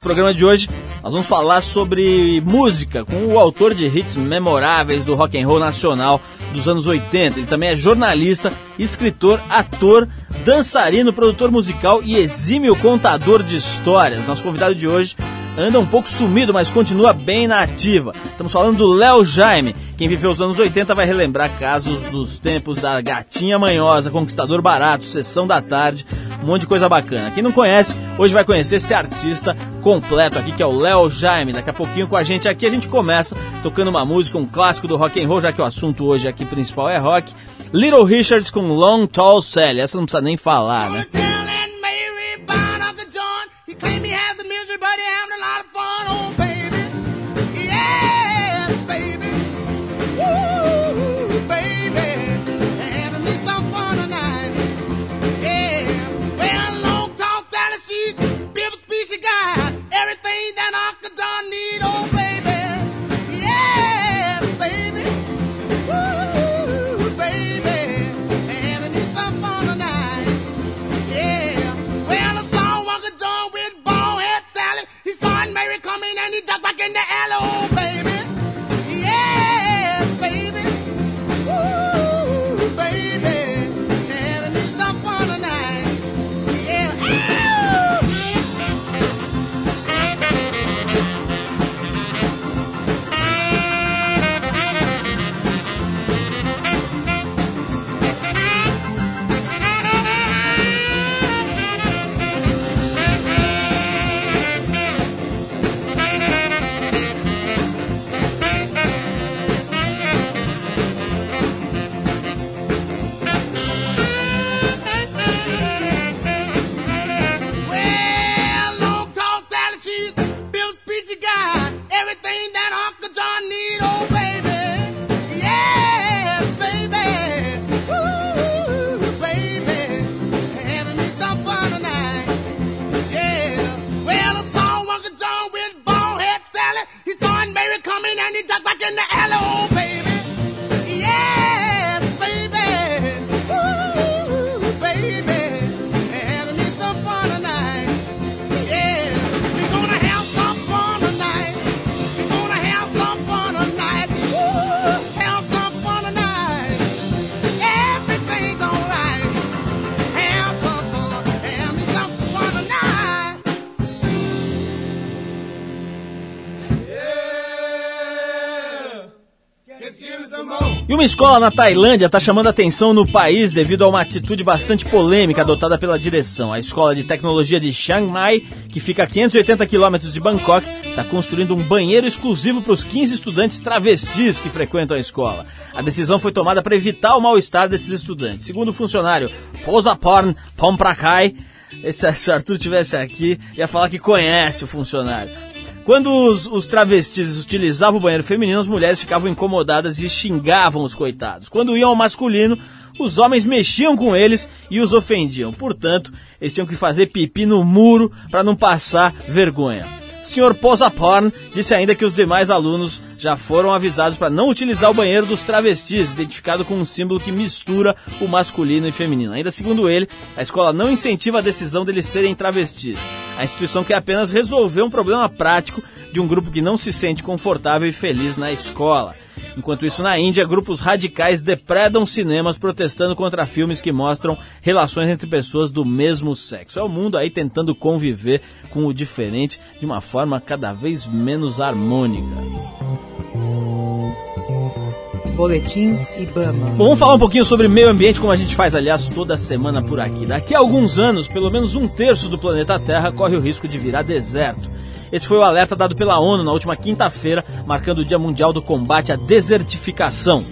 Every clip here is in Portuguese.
No programa de hoje nós vamos falar sobre música com o autor de hits memoráveis do rock and roll nacional dos anos 80. Ele também é jornalista, escritor, ator, dançarino, produtor musical e exímio contador de histórias. Nosso convidado de hoje anda um pouco sumido, mas continua bem na ativa. Estamos falando do Léo Jaime. Quem viveu os anos 80 vai relembrar casos dos tempos da Gatinha Manhosa, Conquistador Barato, Sessão da Tarde, monte de coisa bacana. Quem não conhece, hoje vai conhecer esse artista completo aqui, que é o Léo Jaime. Daqui a pouquinho com a gente aqui, a gente começa tocando uma música, um clássico do rock and roll, já que o assunto hoje aqui principal é rock. Little Richards com Long Tall Sally. Essa não precisa nem falar, né? duck back in the alley. Uma escola na Tailândia está chamando atenção no país devido a uma atitude bastante polêmica adotada pela direção. A escola de tecnologia de Chiang Mai, que fica a 580 quilômetros de Bangkok, está construindo um banheiro exclusivo para os 15 estudantes travestis que frequentam a escola. A decisão foi tomada para evitar o mal-estar desses estudantes. Segundo o funcionário Posaporn Pomprakai, se o Arthur tivesse aqui, ia falar que conhece o funcionário. Quando os, os, travestis utilizavam o banheiro feminino, as mulheres ficavam incomodadas e xingavam os coitados. Quando iam ao masculino, os homens mexiam com eles e os ofendiam. Portanto, eles tinham que fazer pipi no muro para não passar vergonha. Sr. Posaporn disse ainda que os demais alunos já foram avisados para não utilizar o banheiro dos travestis, identificado com um símbolo que mistura o masculino e feminino. Ainda segundo ele, a escola não incentiva a decisão deles serem travestis. A instituição quer apenas resolver um problema prático de um grupo que não se sente confortável e feliz na escola. Enquanto isso, na Índia, grupos radicais depredam cinemas protestando contra filmes que mostram relações entre pessoas do mesmo sexo. É o mundo aí tentando conviver com o diferente de uma forma cada vez menos harmônica. Boletim Ibama. Bom, vamos falar um pouquinho sobre meio ambiente, como a gente faz, aliás, toda semana por aqui. Daqui a alguns anos, pelo menos um terço do planeta Terra corre o risco de virar deserto. Esse foi o alerta dado pela ONU na última quinta-feira, marcando o Dia Mundial do Combate à Desertificação.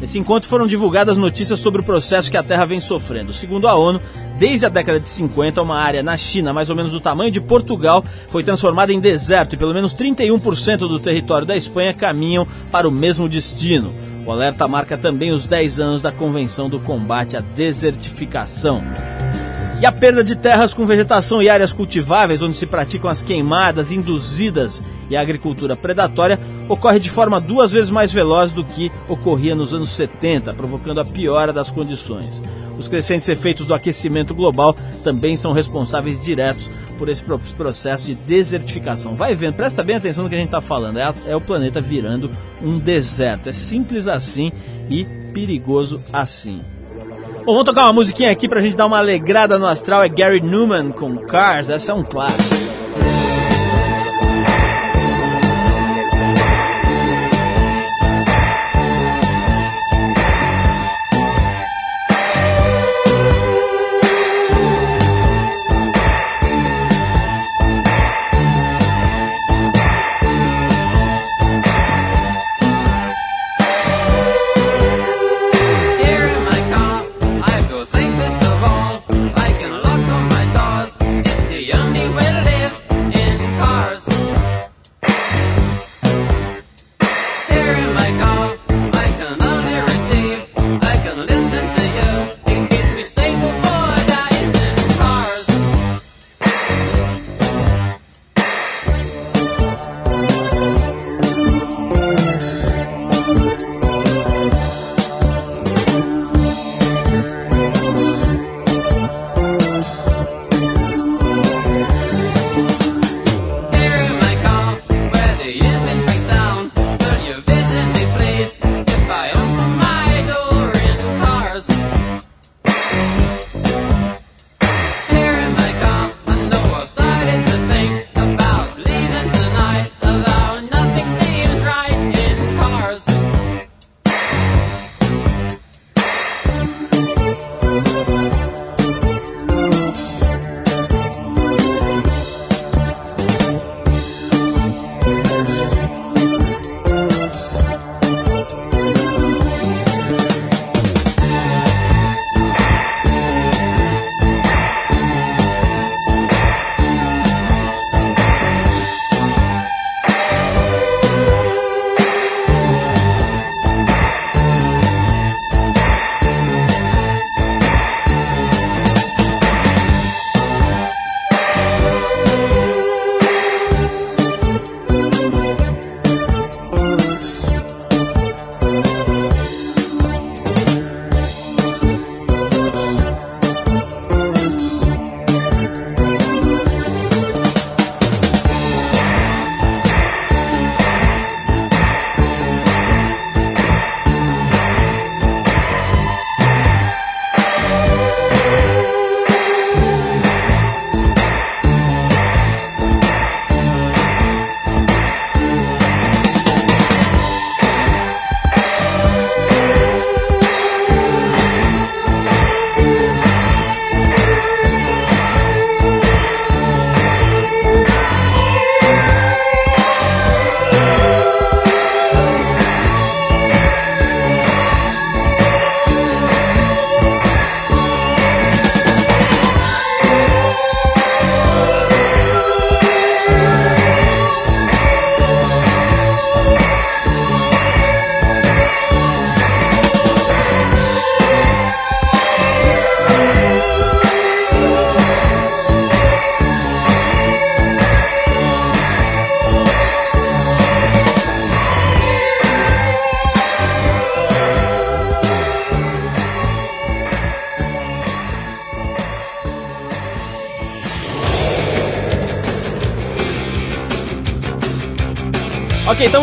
Nesse encontro foram divulgadas notícias sobre o processo que a Terra vem sofrendo. Segundo a ONU, desde a década de 50, uma área na China, mais ou menos do tamanho de Portugal, foi transformada em deserto e pelo menos 31% do território da Espanha caminham para o mesmo destino. O alerta marca também os 10 anos da Convenção do Combate à Desertificação. E a perda de terras com vegetação e áreas cultiváveis, onde se praticam as queimadas induzidas e a agricultura predatória, ocorre de forma duas vezes mais veloz do que ocorria nos anos 70, provocando a piora das condições. Os crescentes efeitos do aquecimento global também são responsáveis diretos por esse processo de desertificação. Vai vendo, presta bem atenção no que a gente está falando. É, é o planeta virando um deserto. É simples assim e perigoso assim. Bom, vamos tocar uma musiquinha aqui pra gente dar uma alegrada no astral. É Gary Newman com Cars. Essa é um clássico.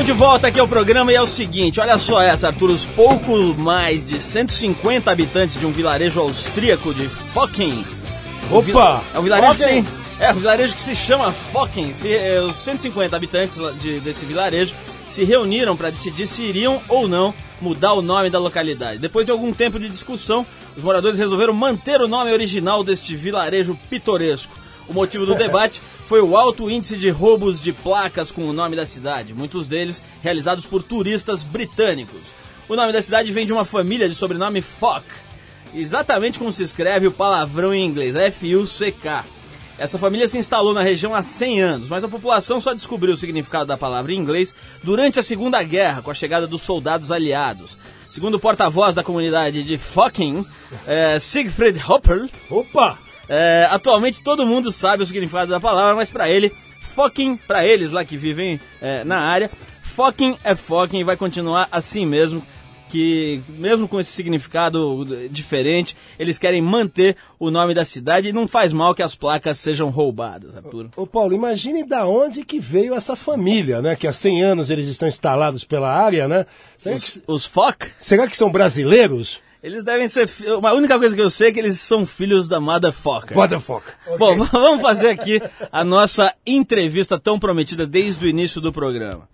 Estamos de volta aqui ao programa e é o seguinte, olha só essa, Arthur, os pouco mais de 150 habitantes de um vilarejo austríaco de Focken. Opa! É um vilarejo que tem, é um vilarejo que se chama Focken. Se, é, os 150 habitantes de, desse vilarejo se reuniram para decidir se iriam ou não mudar o nome da localidade. Depois de algum tempo de discussão, os moradores resolveram manter o nome original deste vilarejo pitoresco. O motivo do debate foi o alto índice de roubos de placas com o nome da cidade, muitos deles realizados por turistas britânicos. O nome da cidade vem de uma família de sobrenome Fock, exatamente como se escreve o palavrão em inglês, F-U-C-K. Essa família se instalou na região há 100 anos, mas a população só descobriu o significado da palavra em inglês durante a Segunda Guerra, com a chegada dos soldados aliados. Segundo o porta-voz da comunidade de Fucking, é, Siegfried Hopper, Opa! É, atualmente todo mundo sabe o significado da palavra, mas para ele, fucking, para eles lá que vivem é, na área, fucking é fucking e vai continuar assim mesmo. que, mesmo com esse significado diferente, eles querem manter o nome da cidade e não faz mal que as placas sejam roubadas, Arthur. Ô Paulo, imagine da onde que veio essa família, né? Que há 100 anos eles estão instalados pela área, né? Será os, que, os FOC? Será que são brasileiros? Eles devem ser. A única coisa que eu sei é que eles são filhos da Motherfucker. Motherfucker. Okay. Bom, vamos fazer aqui a nossa entrevista tão prometida desde o início do programa.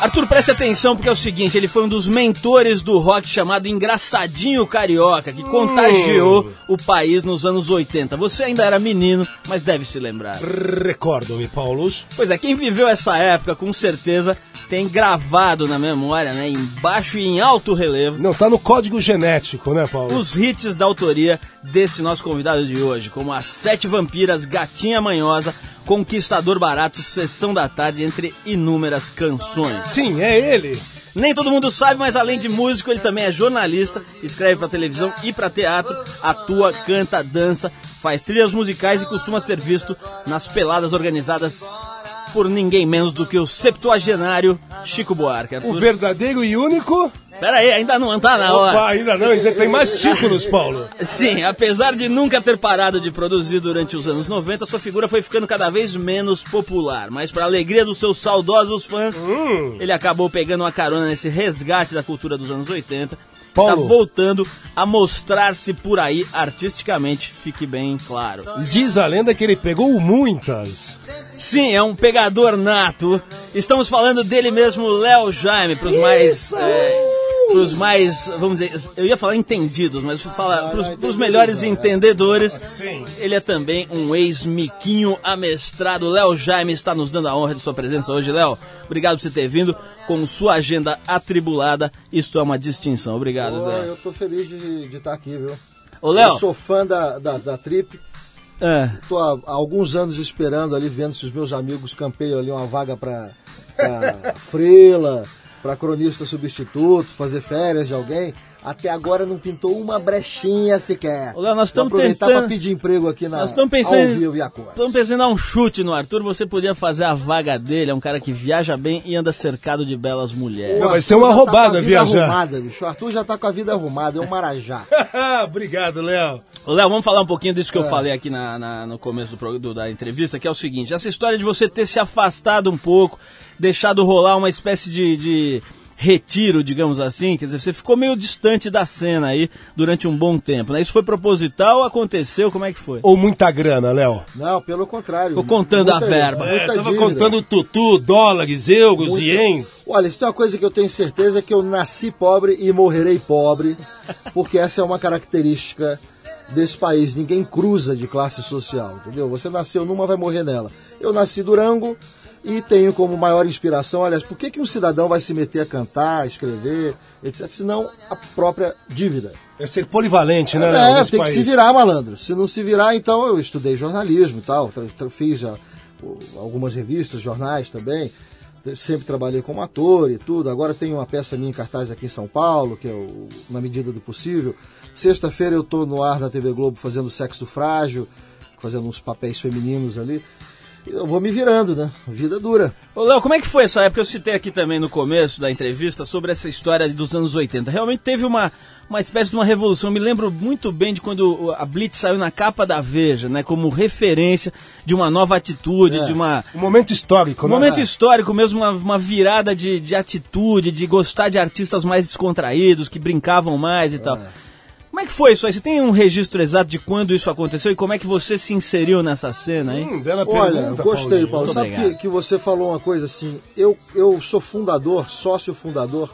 Arthur, preste atenção porque é o seguinte, ele foi um dos mentores do rock chamado Engraçadinho Carioca, que contagiou hum. o país nos anos 80. Você ainda era menino, mas deve se lembrar. Recordo-me, Paulus. Pois é, quem viveu essa época com certeza tem gravado na memória, né, em baixo e em alto relevo. Não, tá no código genético, né, Paulo? Os hits da autoria deste nosso convidado de hoje, como As Sete Vampiras, Gatinha Manhosa, Conquistador Barato, Sessão da Tarde, entre inúmeras canções. Sim, é ele. Nem todo mundo sabe, mas além de músico, ele também é jornalista, escreve para televisão e para teatro, atua, canta, dança, faz trilhas musicais e costuma ser visto nas peladas organizadas por ninguém menos do que o septuagenário Chico Buarque. O verdadeiro e único? Pera aí, ainda não tá na hora. Opa, ainda não, ainda tem mais títulos, Paulo. Sim, apesar de nunca ter parado de produzir durante os anos 90, sua figura foi ficando cada vez menos popular. Mas para alegria dos seus saudosos fãs, hum. ele acabou pegando uma carona nesse resgate da cultura dos anos 80 Paulo. Tá voltando a mostrar-se por aí artisticamente, fique bem claro. Diz a lenda que ele pegou muitas. Sim, é um pegador nato. Estamos falando dele mesmo, Léo Jaime, para os mais. É, pros mais, vamos dizer, eu ia falar entendidos, mas falar pros, pros melhores entendedores, ele é também um ex-miquinho amestrado. Léo Jaime está nos dando a honra de sua presença hoje. Léo, obrigado por você ter vindo com sua agenda atribulada. Isto é uma distinção. Obrigado, Zé. Eu tô feliz de, de estar aqui, viu? Ô, Léo. Eu sou fã da, da, da Trip. É. Tô há, há, alguns anos esperando ali, vendo se os meus amigos campeiam ali uma vaga para Frela para cronista substituto, fazer férias de alguém. Até agora não pintou uma brechinha sequer. Olha, nós estamos aproveitar tentando... para pedir emprego aqui na nós estamos pensando, Estamos pensando em um chute no Arthur. Você podia fazer a vaga dele. É um cara que viaja bem e anda cercado de belas mulheres. Não, vai ser uma tá roubada tá viajar. Arrumada, bicho. O Arthur já tá com a vida arrumada. É um marajá. Obrigado, Léo. Léo, vamos falar um pouquinho disso que é. eu falei aqui na, na, no começo do, do, da entrevista, que é o seguinte: essa história de você ter se afastado um pouco, deixado rolar uma espécie de, de retiro, digamos assim? Quer dizer, você ficou meio distante da cena aí durante um bom tempo, né? Isso foi proposital, aconteceu, como é que foi? Ou muita grana, Léo? Não, pelo contrário. Ficou contando muita, a verba. É, tava contando tutu, dólares, euros, muita... ienes. Olha, isso tem uma coisa que eu tenho certeza que eu nasci pobre e morrerei pobre, porque essa é uma característica desse país. Ninguém cruza de classe social, entendeu? Você nasceu numa, vai morrer nela. Eu nasci Durango, e tenho como maior inspiração, aliás, por que, que um cidadão vai se meter a cantar, a escrever, etc., senão a própria dívida? É ser polivalente, né? É, tem país. que se virar, malandro. Se não se virar, então eu estudei jornalismo e tal, fiz já, algumas revistas, jornais também, sempre trabalhei como ator e tudo. Agora tenho uma peça minha em cartaz aqui em São Paulo, que é o Na Medida do Possível. Sexta-feira eu estou no ar na TV Globo fazendo sexo frágil, fazendo uns papéis femininos ali eu vou me virando, né? Vida dura. Ô, Léo, como é que foi essa época? Eu citei aqui também no começo da entrevista sobre essa história dos anos 80. Realmente teve uma, uma espécie de uma revolução. Eu me lembro muito bem de quando a Blitz saiu na capa da Veja, né? Como referência de uma nova atitude, é. de uma... Um momento histórico, Um né? momento histórico mesmo, uma, uma virada de, de atitude, de gostar de artistas mais descontraídos, que brincavam mais e é. tal. Como é que foi isso aí? Você tem um registro exato de quando isso aconteceu e como é que você se inseriu nessa cena aí? Hum, Olha, pergunta, gostei, Paulo. Paulo. Sabe que, que você falou uma coisa assim? Eu, eu sou fundador, sócio fundador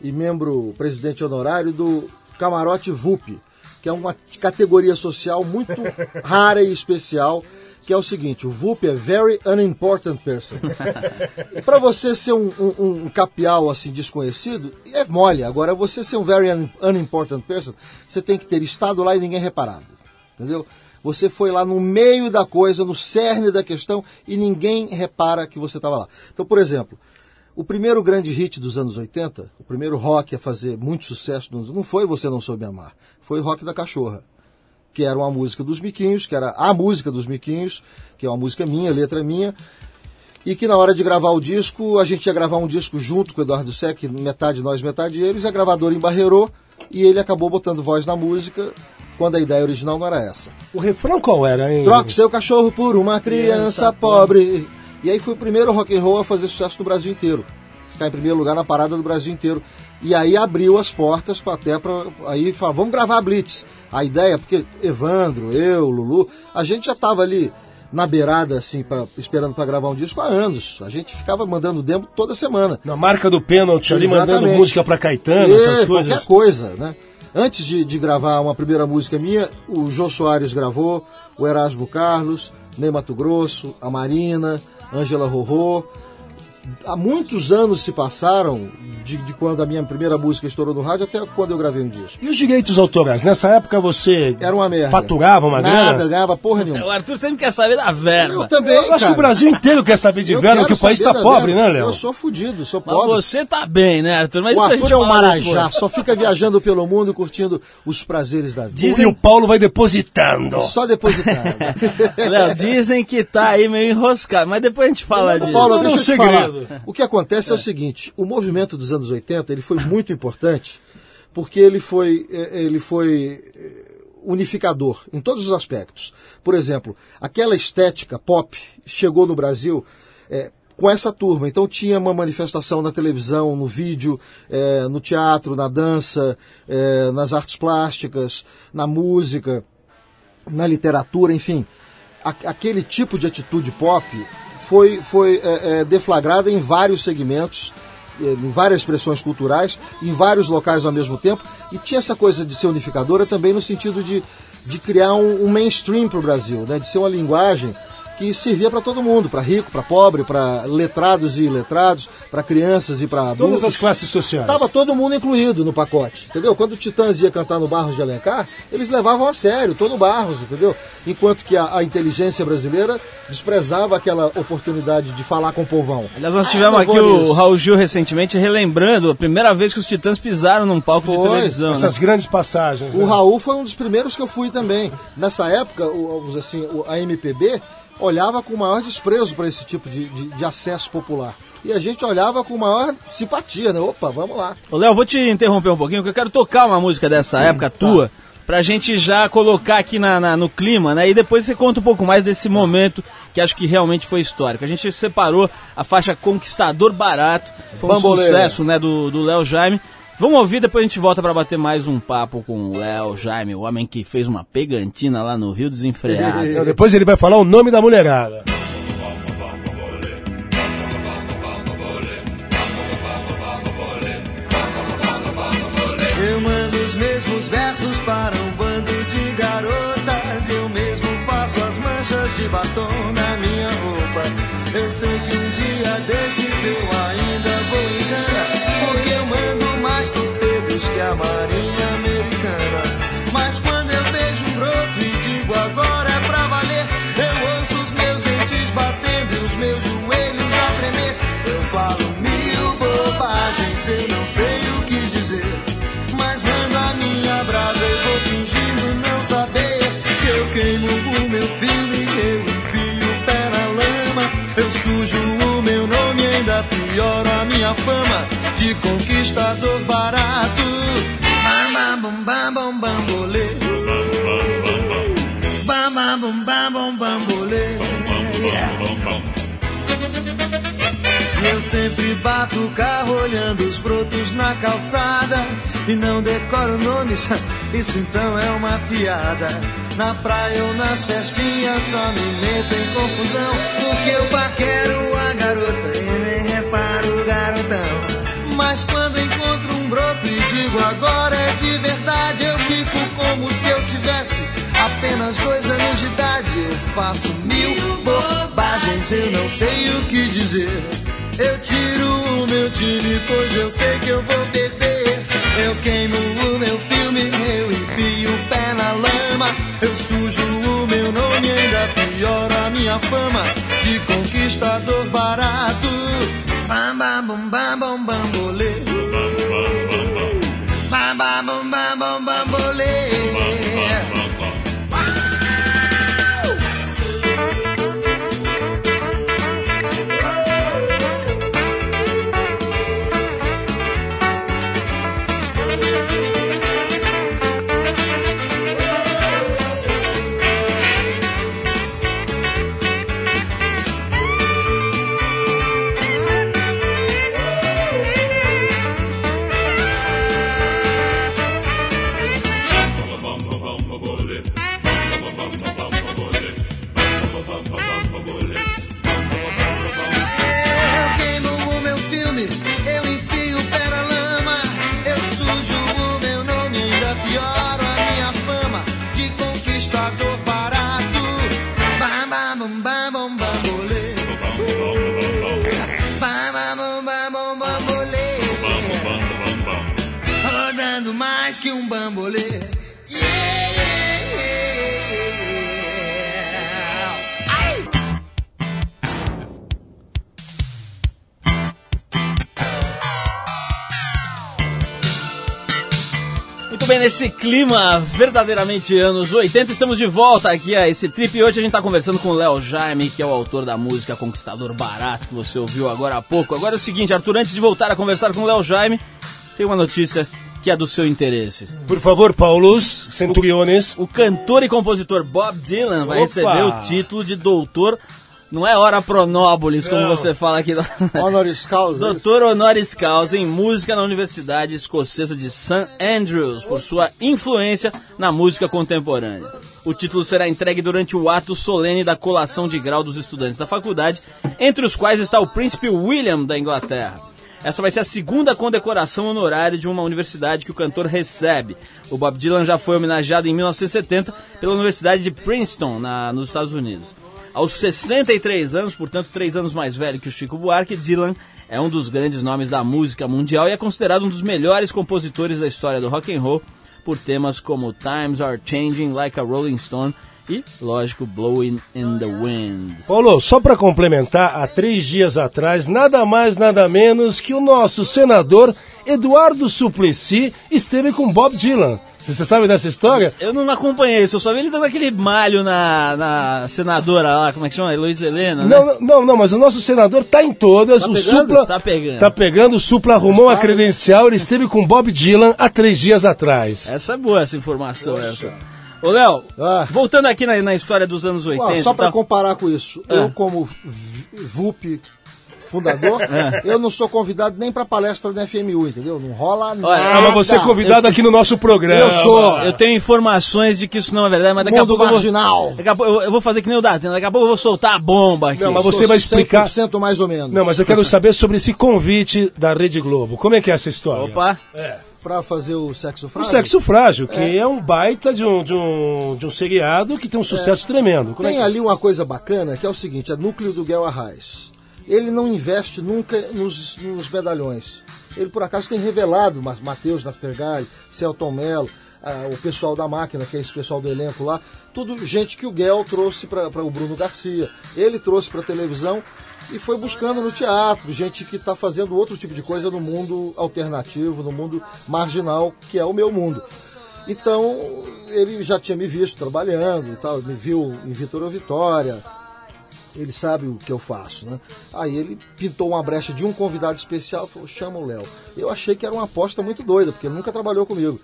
e membro presidente honorário do Camarote VUP, que é uma categoria social muito rara e especial que é o seguinte: o VUP é Very Unimportant Person. Para você ser um, um, um, capial assim desconhecido, é mole. Agora, você ser um Very un, Unimportant Person, você tem que ter estado lá e ninguém reparado. Entendeu? Você foi lá no meio da coisa, no cerne da questão, e ninguém repara que você estava lá. Então, por exemplo, o primeiro grande hit dos anos 80, o primeiro rock a fazer muito sucesso, não foi Você Não Soube Amar, foi o Rock da Cachorra que era uma música dos Miquinhos, que era a música dos Miquinhos, que é uma música minha, letra minha. e que na hora de gravar o disco, a gente ia gravar um disco junto com o Eduardo Sec, metade nós, metade eles, a gravadora embarreirou e ele acabou botando voz na música quando a ideia original não era essa. O refrão qual era, hein? Troque seu cachorro por uma criança, pobre. E aí foi o primeiro rock and roll a fazer sucesso no Brasil inteiro. Ficar em primeiro lugar na parada do Brasil inteiro. E aí abriu as portas para até para aí falar, vamos gravar a Blitz. A ideia, porque Evandro, eu, Lulu, a gente já estava ali na beirada, assim, pra, esperando para gravar um disco há anos. A gente ficava mandando demo toda semana. Na marca do pênalti ali, mandando música para Caetano, e, essas coisas. Qualquer coisa, né? Antes de, de, gravar uma primeira música minha, o Jô Soares gravou, o Erasmo Carlos, Ney Mato Grosso, a Marina, Ângela Rorô, há muitos anos se passaram de, de, quando a minha primeira música estourou no rádio até quando eu gravei um disco. E os direitos autorais? Nessa época você Era uma merda. faturava uma Nada, grana? ganhava porra nenhuma. O Arthur sempre quer saber da verba. Eu também, Eu acho cara. que o Brasil inteiro quer saber de Eu verba, que o país da pobre, verba. né, Léo? Eu sou fudido, sou Mas pobre. você tá bem, né, Arthur? Mas O Arthur é um marajá, depois. só fica viajando pelo mundo curtindo os prazeres da vida. Dizem- E o Paulo vai depositando. Só depositando. Léo, dizem que tá aí meio enroscado, mas depois a gente fala disso. Paulo, Não, deixa eu não, segredo. O que acontece é. o seguinte: o movimento dos anos 80 ele foi muito importante porque ele foi, eh, ele foi eh, unificador em todos os aspectos. Por exemplo, aquela estética pop chegou no Brasil. eh, com essa turma. Então tinha uma manifestação na televisão, no vídeo, eh, no teatro, na dança, eh, nas artes plásticas, na música, na literatura, enfim. A- aquele tipo de atitude pop foi, foi é, é, deflagrada em vários segmentos, é, em várias expressões culturais, em vários locais ao mesmo tempo, e tinha essa coisa de ser unificadora também no sentido de, de criar um, um mainstream para o Brasil, né? de ser uma linguagem que servia para todo mundo, para rico, para pobre, para letrados e iletrados, para crianças e para adultos. Todas as classes sociais. Tava todo mundo incluído no pacote, entendeu? Quando o Titãs ia cantar no Barros de Alencar, eles levavam a sério todo o Barros, entendeu? Enquanto que a, a inteligência brasileira desprezava aquela oportunidade de falar com o povão. Aliás, nós Ah, tivemos não aqui o. Raul Gil recentemente relembrando a primeira vez que os Titãs pisaram num palco de Foi. televisão. Essas Né? grandes passagens. O né? Raul foi um dos primeiros que eu fui também. Nessa época, o, assim, a MPB olhava com o maior desprezo para esse tipo de, de- de acesso popular. E a gente olhava com maior simpatia, né? Opa, vamos lá. Ô, Léo, vou te interromper um pouquinho, porque eu quero tocar uma música dessa época tua, pra gente já colocar aqui na, na- no clima, né? E depois você conta um pouco mais desse momento que acho que realmente foi histórico. A gente separou a faixa Conquistador Barato, foi um sucesso, né, do do Léo Jaime. Vamos ouvir, depois a gente volta pra bater mais um papo com o Léo Jaime, o homem que fez uma pegantina lá no Rio Desenfreado. Então, depois ele vai falar o nome da mulherada. Eu mando os mesmos versos para um bando de garotas. Eu mesmo faço as manchas de batom na minha roupa. Eu sei que um dia desses eu ainda vou fama de conquistador barato. Bam, bam, bam, bum, bambolê. Bam, bam, bum, bam, bum, bambolê. Eu sempre bato o carro olhando os brotos na calçada e não decoro nomes, isso então é uma piada. Na praia ou nas festinhas só me meto em confusão, porque eu paquero a garota Mas quando encontro um broto e digo agora é de verdade, eu fico como se eu tivesse apenas dois anos de idade. Eu faço mil bobagens, eu não sei o que dizer. Eu tiro o meu time, pois eu sei que eu vou perder. Eu queimo o meu filme, eu enfio o pé na lama. Eu sujo o meu nome, ainda pioro a minha fama de conquistador barato. Bam, bam, bum, bam, bum, bambolê. Bam, bam, bum, bam, bum, bambolê. Bambolê. Bam bam bam bam bambolê. Rodando mais que um bambolê. Yeah, yeah, yeah. Bem, nesse clima verdadeiramente anos 80, estamos de volta aqui a esse trip e hoje a gente está conversando com o Léo Jaime, que é o autor da música Conquistador Barato, que você ouviu agora há pouco. Agora é o seguinte, Arthur, antes de voltar a conversar com o Léo Jaime, tem uma notícia que é do seu interesse. Por favor, Paulus Centuriones. O cantor e compositor Bob Dylan vai Opa! receber o título de doutor, não é hora pronóbulis, como Não. você fala aqui. Honoris causa. é? Doutor honoris causa em música na Universidade Escocesa de St. Andrews, por sua influência na música contemporânea. O título será entregue durante o ato solene da colação de grau dos estudantes da faculdade, entre os quais está o príncipe William da Inglaterra. Essa vai ser a segunda condecoração honorária de uma universidade que o cantor recebe. O Bob Dylan já foi homenageado em 1970 pela Universidade de Princeton, na- nos Estados Unidos. Aos 63 anos, portanto, três anos mais velho que o Chico Buarque, Dylan é um dos grandes nomes da música mundial e é considerado um dos melhores compositores da história do rock and roll por temas como Times Are Changing Like a Rolling Stone e, lógico, Blowing in the Wind. Paulo, só para complementar, há três dias atrás, nada mais, nada menos que o nosso senador Eduardo Suplicy esteve com Bob Dylan. Você sabe dessa história? Eu não acompanhei isso, eu só vi ele dando aquele malho na, na senadora lá, como é que chama? Heloísa Helena, né? Não, não, não, não, mas o nosso senador tá em todas. Tá o pegando? Supla Tá pegando. Tá pegando, o Supla arrumou Está- credencial, ele esteve com Bob Dylan há três dias atrás. Essa é boa, essa informação, essa. Ô, Léo, Ah. voltando aqui na, na história dos anos 80 Ué, só para tal. comparar com isso, Ah. eu como VUP fundador, É. eu não sou convidado nem para palestra da FMU, entendeu? Não rola nada. Ah, mas você é convidado aqui no nosso programa. Eu sou. Eu tenho informações de que isso não é verdade, mas daqui a Mundo pouco eu vou, marginal. daqui a pouco eu, eu vou fazer que nem o Datena, daqui a pouco eu vou soltar a bomba aqui. Não, mas você vai explicar- 100% mais ou menos. Não, mas eu quero saber sobre esse convite da Rede Globo. Como é que é essa história? Opa, Para fazer o sexo O frágil. Sexo Frágil, que é, um baita de um, de, um, de um seriado que tem um sucesso tremendo. Como é Tem que- ali uma coisa bacana que é o seguinte: é núcleo do Guel Arraes. Ele não investe nunca nos, nos medalhões. Ele, por acaso, tem revelado Ma- Matheus Nastergalli, Celton Mello, o pessoal da máquina, que é esse pessoal do elenco lá, tudo gente que o Guel trouxe para o Bruno Garcia. Ele trouxe para a televisão e foi buscando no teatro, gente que está fazendo outro tipo de coisa no mundo alternativo, no mundo marginal, que é o meu mundo. Então, ele já tinha me visto trabalhando e tal, me viu em Vitor ou Vitória, ele sabe o que eu faço, né? Aí ele pintou uma brecha de um convidado especial, falou, chama o Léo. Eu achei que era uma aposta muito doida, porque ele nunca trabalhou comigo.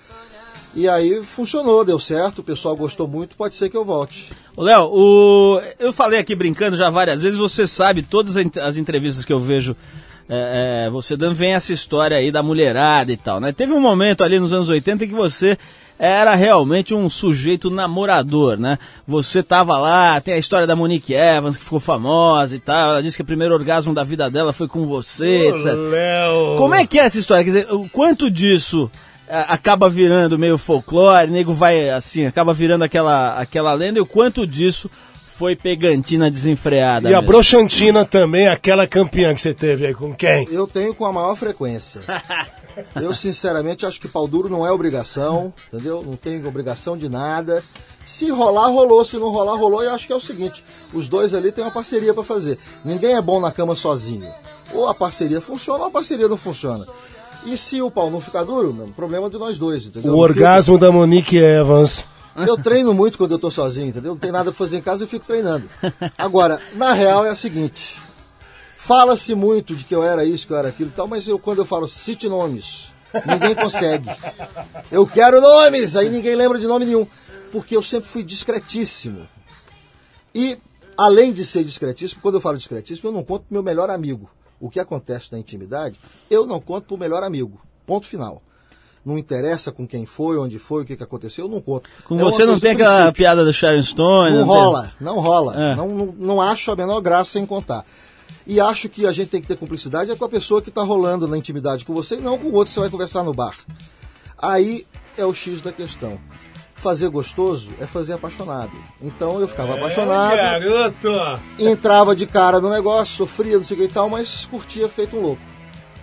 E aí funcionou, deu certo, o pessoal gostou muito, pode ser que eu volte. Léo, o... eu falei aqui brincando já várias vezes, você sabe, todas as entrevistas que eu vejo é, é, você dando, vem essa história aí da mulherada e tal, né? Teve um momento ali nos anos 80 em que você era realmente um sujeito namorador, né? Você tava lá, tem a história da Monique Evans, que ficou famosa e tal, ela disse que o primeiro orgasmo da vida dela foi com você, etc. Léo. Como é que é essa história? Quer dizer, o quanto disso é, acaba virando meio folclore, nego vai assim, acaba virando aquela, aquela lenda, e o quanto disso foi pegantina desenfreada. E a mesmo? Brochantina também, aquela campeã que você teve aí com quem? Eu tenho com a maior frequência. Eu, sinceramente, acho que pau duro não é obrigação, entendeu? Não tenho obrigação de nada. Se rolar, rolou. Se não rolar, rolou. E eu acho que é o seguinte: os dois ali têm uma parceria para fazer. Ninguém é bom na cama sozinho. Ou a parceria funciona ou a parceria não funciona. E se o pau não ficar duro, não, problema de nós dois, entendeu? O Não fica- orgasmo da Monique Evans. Eu treino muito quando eu tô sozinho, entendeu? Não tem nada pra fazer em casa, eu fico treinando. Agora, na real é a seguinte: fala-se muito de que eu era isso, que eu era aquilo e tal, mas eu, quando eu falo cite nomes, ninguém consegue. Eu quero nomes, aí ninguém lembra de nome nenhum. Porque eu sempre fui discretíssimo. E, além de ser discretíssimo, quando eu falo discretíssimo, eu não conto pro meu melhor amigo. O que acontece na intimidade, eu não conto pro melhor amigo. Ponto final. Não interessa com quem foi, onde foi, o que, que aconteceu, eu não conto. Com É você não tem aquela piada do Sharon Stone? Não tem- rola, não rola. É. Não, não, não acho a menor graça em contar. E acho que a gente tem que ter cumplicidade é com a pessoa que está rolando na intimidade com você e não com o outro que você vai conversar no bar. Aí é o X da questão. fazer gostoso é fazer apaixonado. Então eu ficava é, apaixonado. Garoto! Entrava de cara no negócio, sofria, não sei o que e tal, mas curtia feito um louco.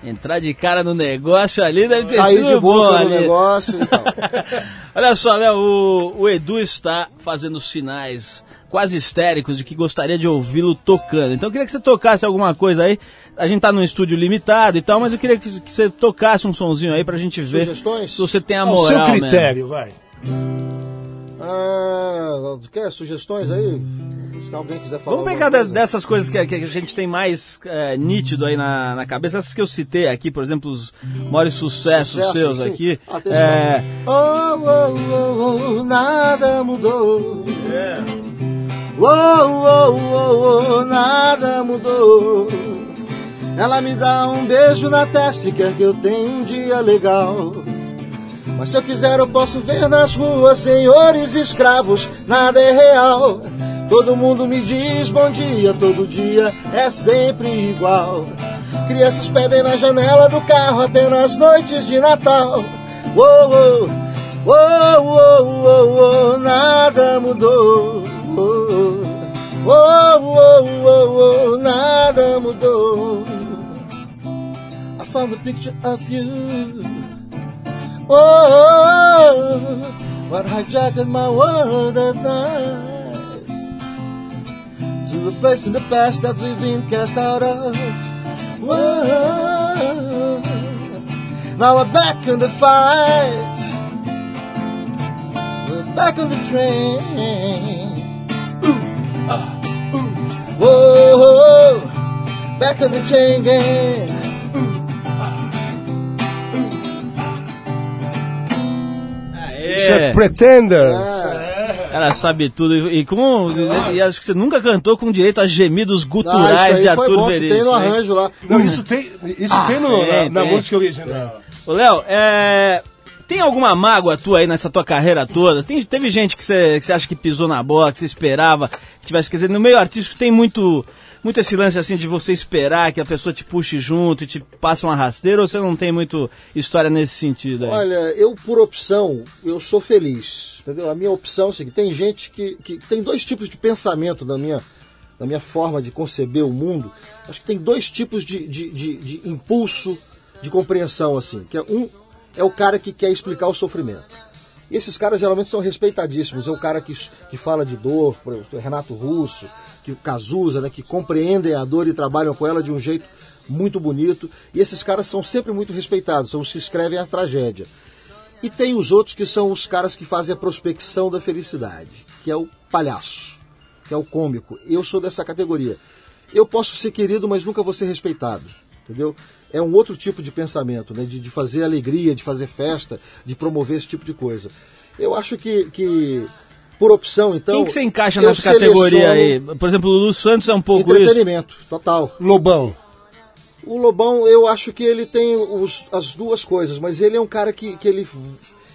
Entrar de cara no negócio ali deve ter Cair sido de bom no ali. negócio e tal. Olha só, Léo, o, o Edu está fazendo sinais quase histéricos de que gostaria de ouvi-lo tocando. Então eu queria que você tocasse alguma coisa aí. A gente tá num estúdio limitado e tal, mas eu queria que, que você tocasse um sonzinho aí pra gente ver Sugestões? se você tem a moral. O seu critério, mesmo. vai. Ah, quer sugestões aí? Se alguém quiser falar. Vamos pegar coisa. dessas coisas que, que, a gente tem mais é, nítido aí na, na, cabeça, essas que eu citei aqui, por exemplo, os maiores sucessos Sucesso, seus sim. aqui. Atenção. É... Oh, oh, oh, oh, nada mudou. É. Oh, oh, oh, oh, nada mudou. Ela me dá um beijo na testa e quer que eu tenha um dia legal. Mas se eu quiser eu posso ver nas ruas senhores escravos, nada é real. Todo mundo me diz bom dia, todo dia é sempre igual. Crianças pedem na janela do carro até nas noites de Natal. Oh, oh, oh, oh, oh, oh nada mudou. Oh, oh, oh, oh, nada mudou. I found a picture of you. Oh, what hijacked my world at night to a place in the past that we've been cast out of. Whoa. Now we're back in the fight. We're back on the train. Ooh, uh, ooh. Whoa, back on the chain gang. É Pretenders. Ela sabe tudo. E, com, e acho que você nunca cantou com direito a gemidos guturais ah, de Arthur Veríssimo. Tem no arranjo lá. Não, isso tem, isso ah, tem, no, tem, na, na tem. música original. Ô, Léo, é, tem alguma mágoa tua aí nessa tua carreira toda? Tem, teve gente que você, que você acha que pisou na bola, que você esperava que tivesse. Quer dizer, no meio artístico tem muito muito esse lance assim de você esperar que a pessoa te puxe junto e te passe uma rasteira ou você não tem muito história nesse sentido aí? Olha, eu por opção, eu sou feliz. Entendeu? A minha opção é o seguinte, tem gente que, que tem dois tipos de pensamento na minha, na minha forma de conceber o mundo. Acho que tem dois tipos de, de, de, de impulso de compreensão, assim. Que é um é o cara que quer explicar o sofrimento. E esses caras geralmente são respeitadíssimos. É o cara que, que fala de dor, Renato Russo, que Cazuza, né, que compreendem a dor e trabalham com ela de um jeito muito bonito. E esses caras são sempre muito respeitados, são os que escrevem a tragédia. E tem os outros que são os caras que fazem a prospecção da felicidade, que é o palhaço, que é o cômico. Eu sou dessa categoria. Eu posso ser querido, mas nunca vou ser respeitado, entendeu? É um outro tipo de pensamento, né? de, de fazer alegria, de fazer festa, de promover esse tipo de coisa. Eu acho que, que por opção, então. Quem que você encaixa nessa categoria aí? Por exemplo, o Lulu Santos é um pouco Entretenimento, isso? total. Lobão. O Lobão, eu acho que ele tem os, as duas coisas, mas ele é um cara que, que ele,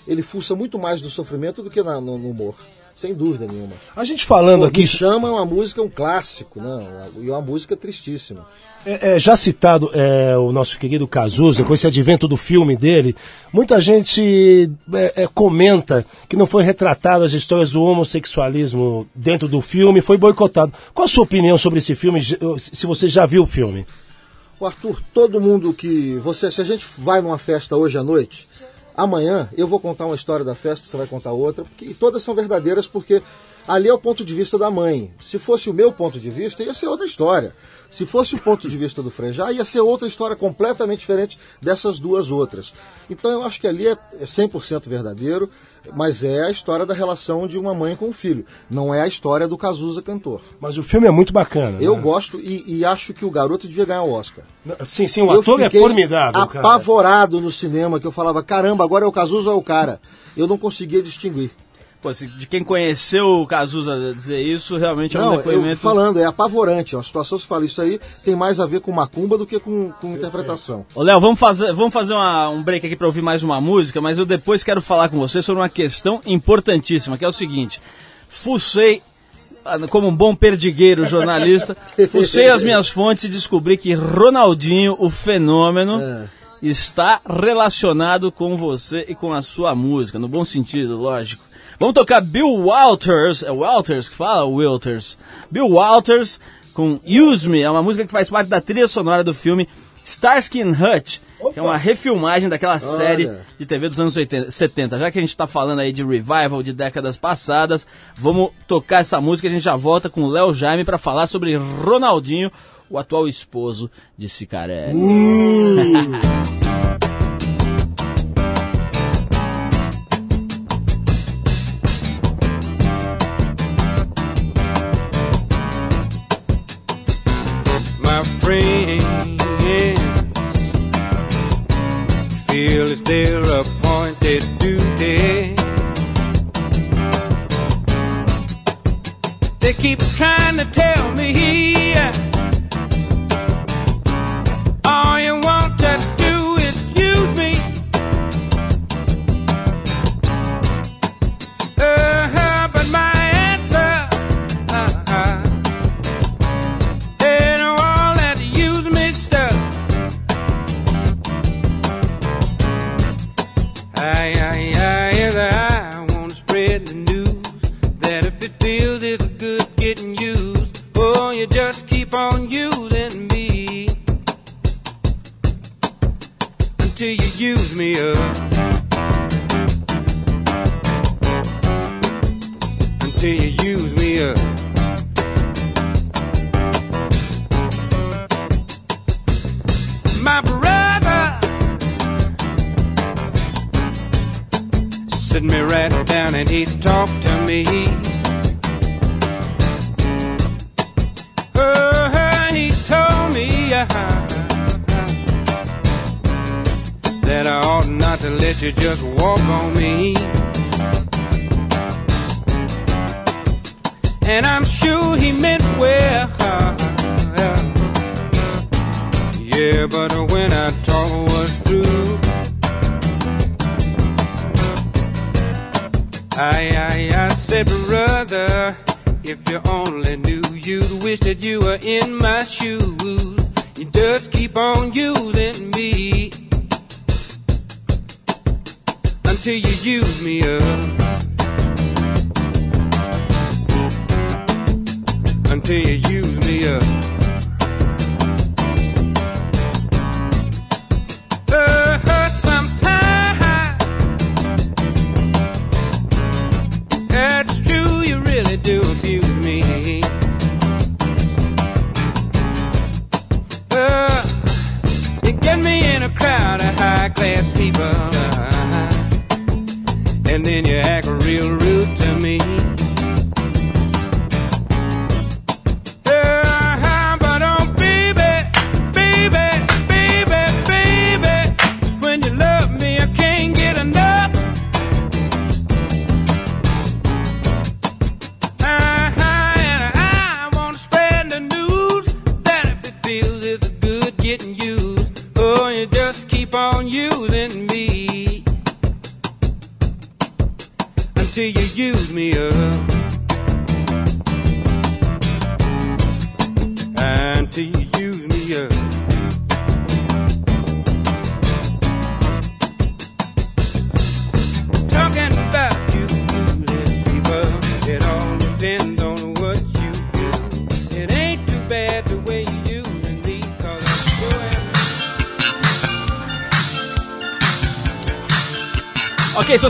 ele fuça muito mais do sofrimento do que na, no, no humor. Sem dúvida nenhuma. A gente falando Pô, aqui. chama uma música um clássico, né? E uma música tristíssima. É, é, já citado é, o nosso querido Cazuza, com esse advento do filme dele, muita gente é, é, comenta que não foi retratado as histórias do homossexualismo dentro do filme, foi boicotado. Qual a sua opinião sobre esse filme, se você já viu o filme? O Arthur, todo mundo que. você Se a gente vai numa festa hoje à noite, Amanhã eu vou contar uma história da festa, você vai contar outra, porque, e todas são verdadeiras porque ali é o ponto de vista da mãe. Se fosse o meu ponto de vista, ia ser outra história. Se fosse o ponto de vista do Frejá, ia ser outra história completamente diferente dessas duas outras. Então eu acho que ali é 100% verdadeiro mas é a história da relação de uma mãe com um filho. Não é a história do Cazuza cantor. Mas o filme é muito bacana. Eu né? gosto e, e, acho que o garoto devia ganhar o Oscar. Sim, sim, o eu ator é formidável. Apavorado cara. no cinema, que eu falava, caramba, agora é o Cazuza ou é o cara. Eu não conseguia distinguir. Pô, de quem conheceu o Cazuza dizer isso, realmente é um Não, depoimento... Eu falando, é apavorante. É uma situação, se fala isso aí, tem mais a ver com macumba do que com, com interpretação. Ô, Léo, vamos fazer, vamos fazer uma, um break aqui para ouvir mais uma música, mas eu depois quero falar com você sobre uma questão importantíssima, que é o seguinte. Fucei ah, como um bom perdigueiro jornalista, fucei as minhas fontes e descobri que Ronaldinho, o fenômeno, é. está relacionado com você e com a sua música, no bom sentido, lógico. Vamos tocar Bill Walters, é Walters que fala? Walters. Bill Walters com Use Me, é uma música que faz parte da trilha sonora do filme Starsky and Hutch, Opa. que é uma refilmagem daquela Olha. série de TV dos anos 80, 70. Já que a gente está falando aí de revival de décadas passadas, vamos tocar essa música. A gente já volta com o Léo Jaime para falar sobre Ronaldinho, o atual esposo de Cicarelli. Uh. it's their appointed duty. They keep trying to tell me That's true, you really do abuse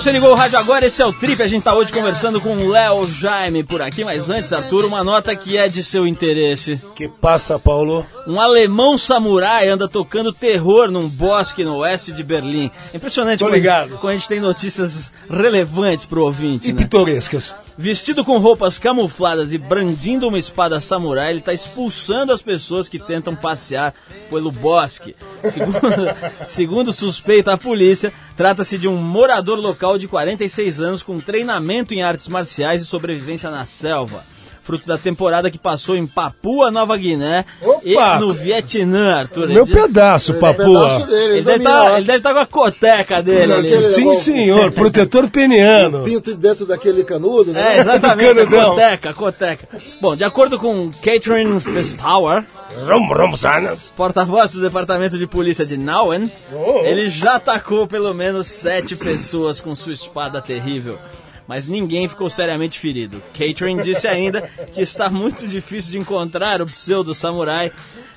você ligou o rádio agora, esse é o Trip. A gente tá hoje conversando com o Léo Jaime por aqui, mas antes, Arthur, uma nota que é de seu interesse. Que passa, Paulo? Um alemão samurai anda tocando terror num bosque no oeste de Berlim. Impressionante Tô ligado. como a gente tem notícias relevantes pro ouvinte, E né? pitorescas. Vestido com roupas camufladas e brandindo uma espada samurai, ele está expulsando as pessoas que tentam passear pelo bosque. Segundo, segundo suspeita a polícia, trata-se de um morador local de 46 anos com treinamento em artes marciais e sobrevivência na selva. Fruto da temporada que passou em Papua Nova Guiné Opa! e no Vietnã, Arthur. Meu Ele- pedaço, Ele é pedaço Papua. dele, ele ele deve tá- ele deve estar com a coteca dele ali. Sim, senhor. Protetor peniano. Pinto dentro daquele canudo, né? É, exatamente, a coteca, a coteca. Bom, de acordo com Catherine Festauer, porta-voz do departamento de polícia de Nauen, Oh. ele já atacou pelo menos sete pessoas com sua espada terrível. Mas ninguém ficou seriamente ferido. Catherine disse ainda que está muito difícil de encontrar o pseudo samurai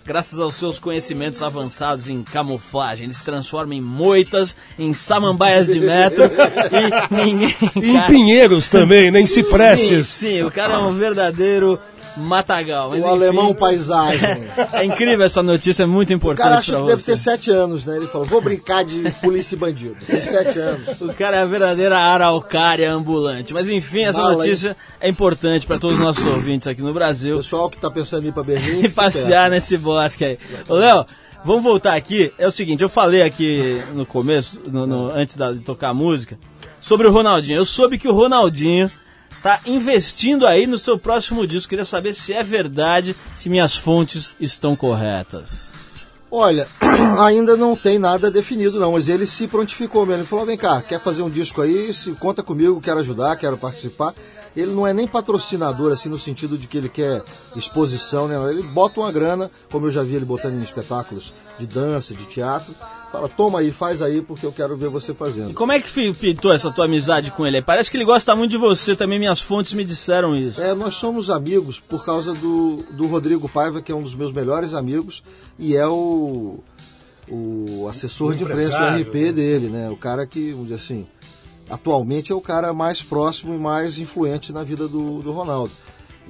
graças aos seus conhecimentos avançados em camuflagem. Ele se transforma em moitas, em samambaias de metro e ninguém. E em pinheiros também, nem né? ciprestes. Sim, sim, o cara é um verdadeiro Matagal. Mas, o enfim, alemão paisagem. É, incrível essa notícia, é muito importante. O cara acha que você. deve ter sete anos, né? Ele falou: vou brincar de polícia e bandido. Tem sete anos. O cara é a verdadeira araucária ambulante. Mas enfim, essa Mala, notícia hein? é importante para todos os nossos ouvintes aqui no Brasil. Pessoal que tá pensando em ir pra Berlim. e passear perto. nesse bosque aí. Ô, Léo. Vamos voltar aqui. É o seguinte, eu falei aqui no começo, no, no, antes de tocar a música, sobre o Ronaldinho. Eu soube que o Ronaldinho tá investindo aí no seu próximo disco. Queria saber se é verdade, se minhas fontes estão corretas. Olha, ainda não tem nada definido não, mas ele se prontificou mesmo. Ele falou: vem cá, quer fazer um disco aí? Se conta comigo, quero ajudar, quero participar. Ele não é nem patrocinador, assim, no sentido de que ele quer exposição, né? Ele bota uma grana, como eu já vi ele botando em espetáculos de dança, de teatro, Fala, toma aí, faz aí, porque eu quero ver você fazendo. E como é que pintou essa tua amizade com ele? Parece que ele gosta muito de você, também minhas fontes me disseram isso. É, nós somos amigos por causa do, do Rodrigo Paiva, que é um dos meus melhores amigos, e é o, o assessor o de imprensa, o RP né? dele, né? O cara que, vamos dizer assim, atualmente é o cara mais próximo e mais influente na vida do, do Ronaldo.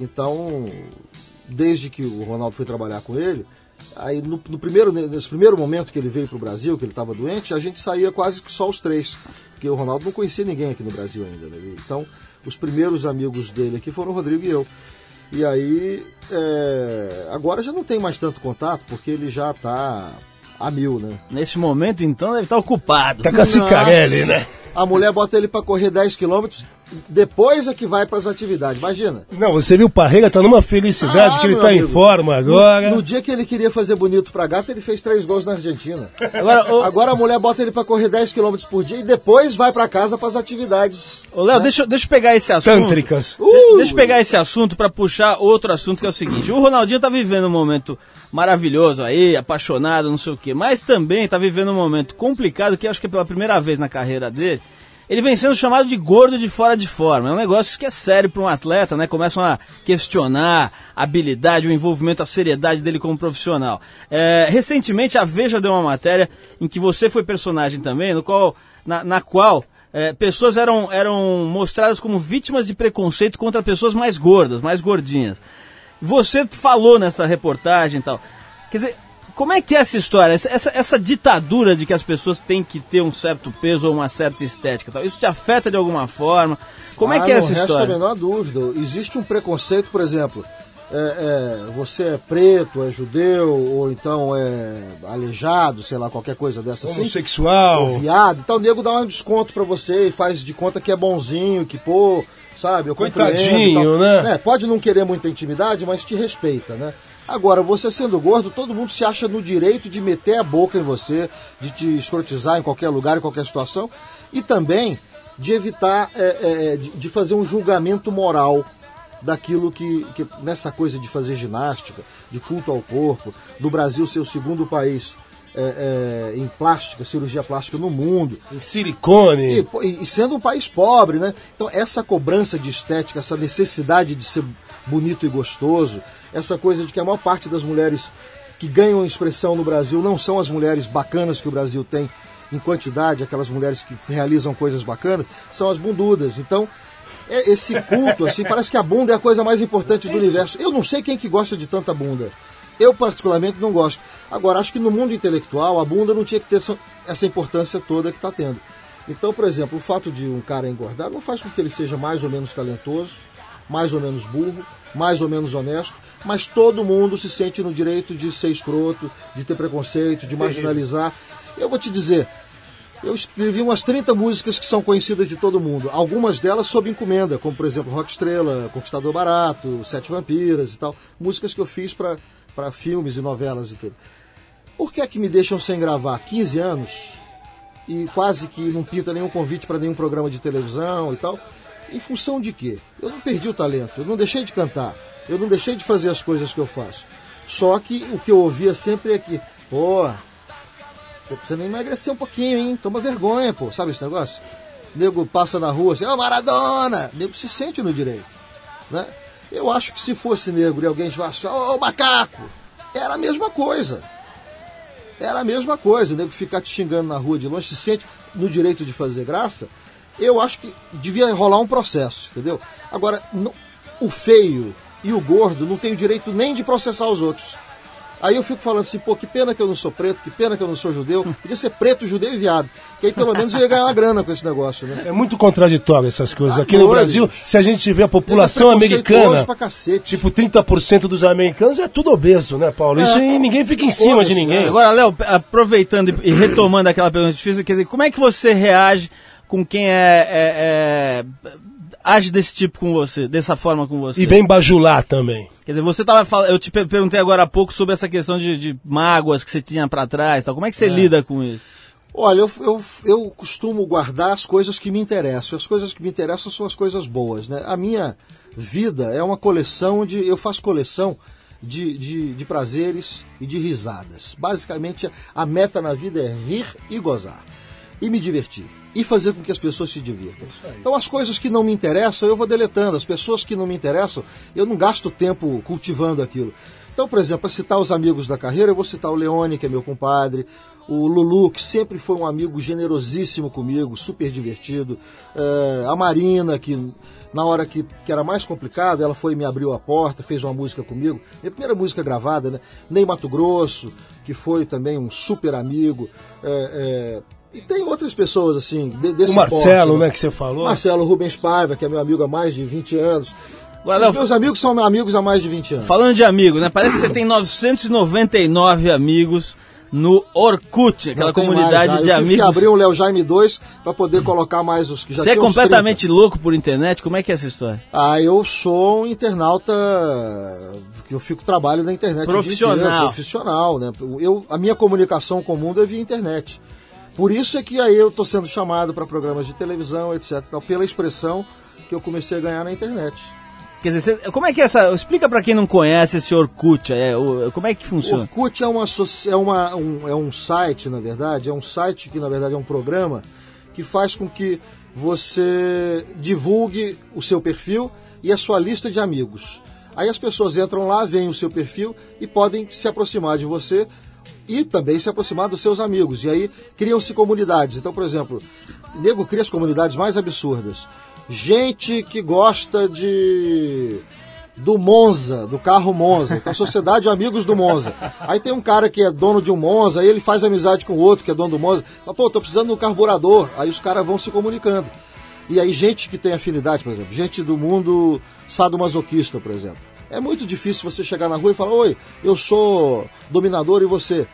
Então, desde que o Ronaldo foi trabalhar com ele, Aí no, no, primeiro, nesse primeiro momento que ele veio para o Brasil, que ele estava doente, a gente saía quase que só os três, porque o Ronaldo não conhecia ninguém aqui no Brasil ainda. Né? Então, os primeiros amigos dele aqui foram o Rodrigo e eu. E aí, é, agora já não tem mais tanto contato, porque ele já está a mil, né? Nesse momento, então, deve estar ocupado. Tá com a Cicarelli, né? A mulher bota ele para correr 10 quilômetros, depois é que vai para as atividades, imagina. Não, você viu o Parreira tá numa felicidade ah, que ele tá amigo. em forma agora. No, no, dia que ele queria fazer bonito pra gata, ele fez três gols na Argentina. Agora, o... agora a mulher bota ele para correr 10 km por dia e depois vai para casa para as atividades. Ô, Léo, né? deixa, deixa eu pegar esse assunto. Tântricas. Uh! Deixa eu pegar esse assunto para puxar outro assunto que é o seguinte: o Ronaldinho tá vivendo um momento maravilhoso aí, apaixonado, não sei o quê, mas também tá vivendo um momento complicado que acho que é pela primeira vez na carreira dele ele vem sendo chamado de gordo de fora de forma. É um negócio que é sério para um atleta, né? Começam a questionar a habilidade, o envolvimento, a seriedade dele como profissional. É, recentemente a Veja deu uma matéria em que você foi personagem também, no qual, na, na qual é, pessoas eram, eram mostradas como vítimas de preconceito contra pessoas mais gordas, mais gordinhas. Você falou nessa reportagem e tal. Quer dizer, como é que é essa história? Essa, essa, essa, ditadura de que as pessoas têm que ter um certo peso ou uma certa estética, tal, isso te afeta de alguma forma? Como é ah, é que é essa história? Não resta a menor dúvida. Existe um preconceito, por exemplo, é, é, você é preto, é judeu, ou então é aleijado, sei lá, qualquer coisa dessa assim. Homossexual. Ou viado. Então o nego dá um desconto para você e faz de conta que é bonzinho, que pô, sabe? Eu Coitadinho, né? É, pode não querer muita intimidade, mas te respeita, né? Agora, você sendo gordo, todo mundo se acha no direito de meter a boca em você, de te escrotizar em qualquer lugar, em qualquer situação, e também de evitar é, é, de fazer um julgamento moral daquilo que, que, nessa coisa de fazer ginástica, de culto ao corpo, do Brasil ser o segundo país é, é, em plástica, cirurgia plástica no mundo. Em silicone. E, e, sendo um país pobre, né? Então, essa cobrança de estética, essa necessidade de ser bonito e gostoso, essa coisa de que a maior parte das mulheres que ganham expressão no Brasil não são as mulheres bacanas que o Brasil tem em quantidade, aquelas mulheres que realizam coisas bacanas, são as bundudas. Então, é esse culto, assim, parece que a bunda é a coisa mais importante do universo. Eu não sei quem que gosta de tanta bunda. Eu, particularmente, não gosto. Agora, acho que no mundo intelectual, a bunda não tinha que ter essa importância toda que está tendo. Então, por exemplo, o fato de um cara engordar não faz com que ele seja mais ou menos talentoso, mais ou menos burro, mais ou menos honesto, mas todo mundo se sente no direito de ser escroto, de ter preconceito, de marginalizar. Eu vou te dizer, eu escrevi umas 30 músicas que são conhecidas de todo mundo, algumas delas sob encomenda, como por exemplo Rock Estrela, Conquistador Barato, Sete Vampiras e tal, músicas que eu fiz para filmes e novelas e tudo. Por que é que me deixam sem gravar 15 anos e quase que não pinta nenhum convite para nenhum programa de televisão e tal? Em função de quê? Eu não perdi o talento, eu não deixei de cantar, eu não deixei de fazer as coisas que eu faço. Só que o que eu ouvia sempre é que, pô, você precisa emagrecer um pouquinho, hein? Toma vergonha, pô. Sabe esse negócio? nego passa na rua assim, ô oh, Maradona! Nego se sente no direito. Né? Eu acho que se fosse negro e alguém falasse, ô oh, macaco, era a mesma coisa. Era a mesma coisa, nego ficar te xingando na rua de longe, se sente no direito de fazer graça. Eu acho que devia rolar um processo, entendeu? Agora, o feio e o gordo não tem o direito nem de processar os outros. Aí eu fico falando assim, pô, que pena que eu não sou preto, que pena que eu não sou judeu. Podia ser preto, judeu e viado. Que aí pelo menos eu ia ganhar uma grana com esse negócio, né? É muito contraditório essas coisas. Aqui no Brasil, se a gente tiver a população americana, tipo 30% dos americanos é tudo obeso, né, Paulo? É. Isso aí ninguém fica em cima de ninguém. Agora, Léo, aproveitando e retomando aquela pergunta difícil, quer dizer, como é que você reage com quem é, é, é age desse tipo com você, dessa forma com você. E vem bajular também. Quer dizer, você tava falando, eu te perguntei agora há pouco sobre essa questão de, de mágoas que você tinha para trás, tal. Como é que você é. lida com isso? Olha, eu, eu, eu costumo guardar as coisas que me interessam. As coisas que me interessam são as coisas boas, né? A minha vida é uma coleção de, eu faço coleção de, de, de prazeres e de risadas. Basicamente, a meta na vida é rir e gozar e me divertir e fazer com que as pessoas se divirtam. Então, as coisas que não me interessam, eu vou deletando. As pessoas que não me interessam, eu não gasto tempo cultivando aquilo. Então, por exemplo, para citar os amigos da carreira, eu vou citar o Leone, que é meu compadre, o Lulu, que sempre foi um amigo generosíssimo comigo, super divertido, é, a Marina, que na hora que, que era mais complicado, ela foi e me abriu a porta, fez uma música comigo, minha primeira música gravada, né? Ney Mato Grosso, que foi também um super amigo, é, é, e tem outras pessoas, assim, desse O Marcelo, porte, né? né, que você falou. Marcelo Rubens Paiva, que é meu amigo há mais de 20 anos. Meus amigos são amigos há mais de 20 anos. Falando de amigos, né? Parece que você tem 999 amigos no Orkut, aquela comunidade mais, de eu amigos. que abrir um Léo Jaime 2 para poder colocar mais os que já Você é completamente louco por internet? Como é que é essa história? Ah, eu sou um internauta que eu fico trabalho na internet profissional, profissional, né? Eu a minha comunicação com o mundo é via internet. Por isso é que aí eu estou sendo chamado para programas de televisão, etc. Pela expressão que eu comecei a ganhar na internet. Quer dizer, como é que é essa. Explica para quem não conhece esse Orkut, é, o, como é que funciona? Orkut é, uma, é, uma, um, é um site, na verdade, é um site que na verdade é um programa que faz com que você divulgue o seu perfil e a sua lista de amigos. Aí as pessoas entram lá, veem o seu perfil e podem se aproximar de você e também se aproximar dos seus amigos. E aí criam-se comunidades. Então, por exemplo, nego cria as comunidades mais absurdas. Gente que gosta de do Monza, do carro Monza. Então, Sociedade de Amigos do Monza. Aí tem um cara que é dono de um Monza, aí ele faz amizade com o outro que é dono do Monza. Fala, pô, tô precisando de um carburador. Aí os caras vão se comunicando. E aí gente que tem afinidade, por exemplo, gente do mundo sadomasoquista, por exemplo. É muito difícil você chegar na rua e falar: Oi, eu sou dominador e você.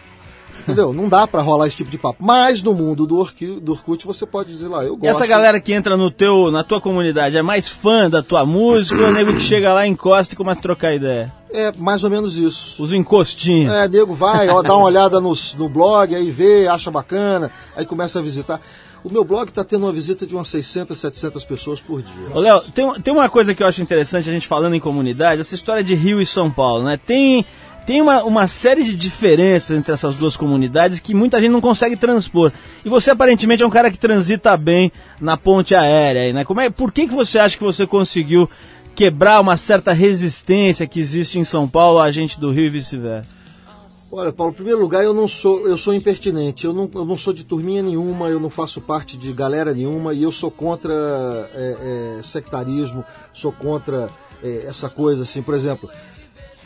Entendeu? Não dá para rolar esse tipo de papo. Mas no mundo do, Orkut, do Orkut você pode dizer lá, eu gosto. E essa galera que entra no teu, na tua comunidade é mais fã da tua música ou é nego que chega lá, encosta e começa a trocar ideia? É mais ou menos isso. Os encostinhos. É, nego vai, ó, dá uma olhada no, no blog, aí vê, acha bacana, aí começa a visitar. O meu blog está tendo uma visita de umas 600, 700 pessoas por dia. Ô, Léo, tem, tem uma coisa que eu acho interessante a gente falando em comunidade, essa história de Rio e São Paulo, né? Tem, tem uma, uma série de diferenças entre essas duas comunidades que muita gente não consegue transpor. E você aparentemente é um cara que transita bem na ponte aérea, né? Como é, por que, que você acha que você conseguiu quebrar uma certa resistência que existe em São Paulo a gente do Rio e vice-versa? Olha, Paulo, em primeiro lugar, eu não sou, eu sou impertinente. Eu não, eu não sou de turminha nenhuma, eu não faço parte de galera nenhuma e eu sou contra é, é, sectarismo, sou contra é, essa coisa assim. Por exemplo,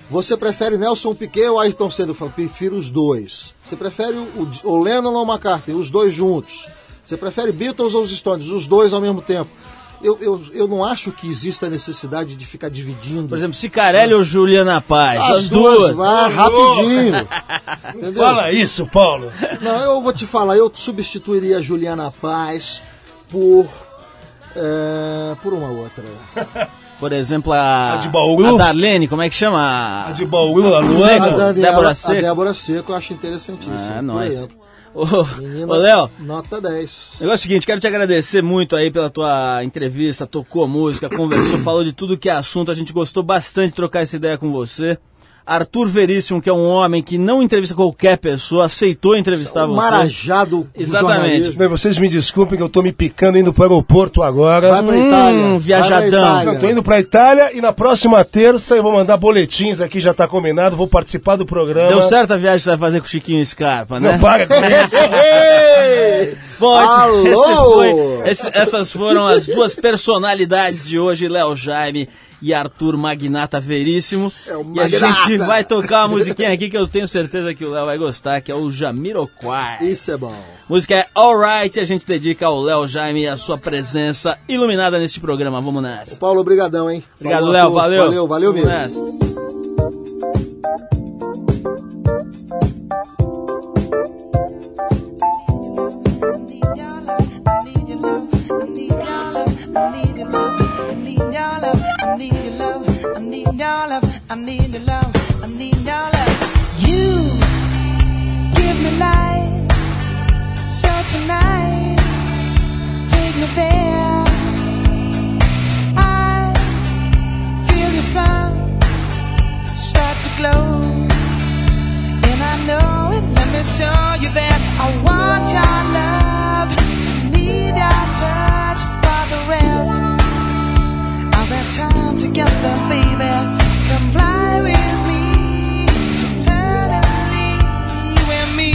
você prefere Nelson Piquet ou Ayrton Senna? Eu falo, prefiro os dois. Você prefere o, o Lennon ou o McCartney? Os dois juntos. Você prefere Beatles ou os Stones? Os dois ao mesmo tempo eu, eu, eu não acho que exista necessidade de ficar dividindo. Por exemplo, Cicarelli ou Juliana Paz? As, as duas. duas. Vai, rapidinho. Entendeu? Fala isso, Paulo. Não, eu vou te falar, eu substituiria a Juliana Paz por. É, por uma outra. Por exemplo, a, a, de Baú. a Darlene, como é que chama? A de Baú, a Luana. A Daniela, Débora Seco. A Débora Seco eu acho interessantíssimo. Ah, nós. Ô, ô Léo. Nota 10. Negócio é o seguinte, quero te agradecer muito aí pela tua entrevista, tocou música, conversou, falou de tudo que é assunto. A gente gostou bastante de trocar essa ideia com você. Arthur Veríssimo, que é um homem que não entrevista qualquer pessoa, aceitou entrevistar um você. Marajado Exatamente. Bem, vocês me desculpem que eu tô me picando indo para o aeroporto agora. Vai pra Itália. Hum, viajadão. Não, tô indo pra Itália e na próxima terça eu vou mandar boletins aqui, já tá combinado, vou participar do programa. Deu certo a viagem que você vai fazer com o Chiquinho Scarpa, né? Não paga com isso. Bom, esse- Alô! esse foi- esse- essas foram as duas personalidades de hoje, Léo Jaime e Arthur Magnata Veríssimo. É o e a Magnata. gente vai tocar uma musiquinha aqui que eu tenho certeza que o Léo vai gostar, que é o Jamiroquai. Isso é bom. Música é Alright, a gente dedica ao Léo Jaime e a sua presença iluminada neste programa. Vamos nessa. Paulo, obrigadão, hein? Obrigado, Léo. Valeu. Valeu, valeu Vamos mesmo. nessa. Show you that I want your love, need your touch for the rest time together, baby. Come fly with me, eternally, me.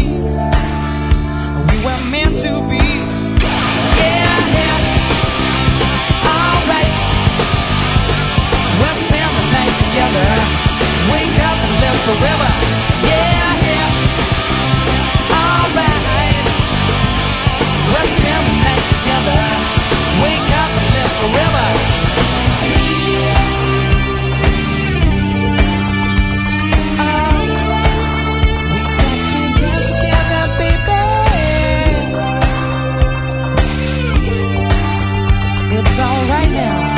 We were meant to be. Yeah, yeah. Alright. We'll spend the night together. Wake up and live forever. It's alright now.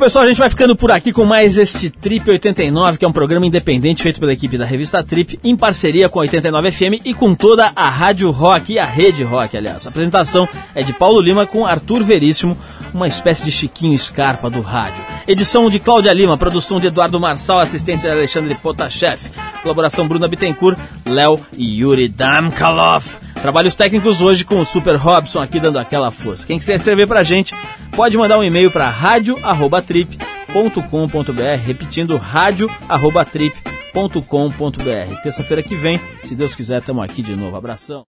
Bom, pessoal, a gente vai ficando por aqui com mais este Trip 89, que é um programa independente feito pela equipe da revista Trip, em parceria com a 89 FM e com toda a Rádio Rock e a Rede Rock, aliás. A apresentação é de Paulo Lima com Arthur Veríssimo, uma espécie de Chiquinho Scarpa do rádio. Edição de Cláudia Lima, produção de Eduardo Marçal, assistência de Alexandre Potashev. Colaboração Bruna Bittencourt, Léo e Yuri Damkalov. Trabalhos técnicos hoje com o Super Robson aqui dando aquela força. Quem quiser escrever pra gente, pode mandar um e-mail para radio@trip.com.br, repetindo radio@trip.com.br. Terça-feira que vem, se Deus quiser, estamos aqui de novo. Abração.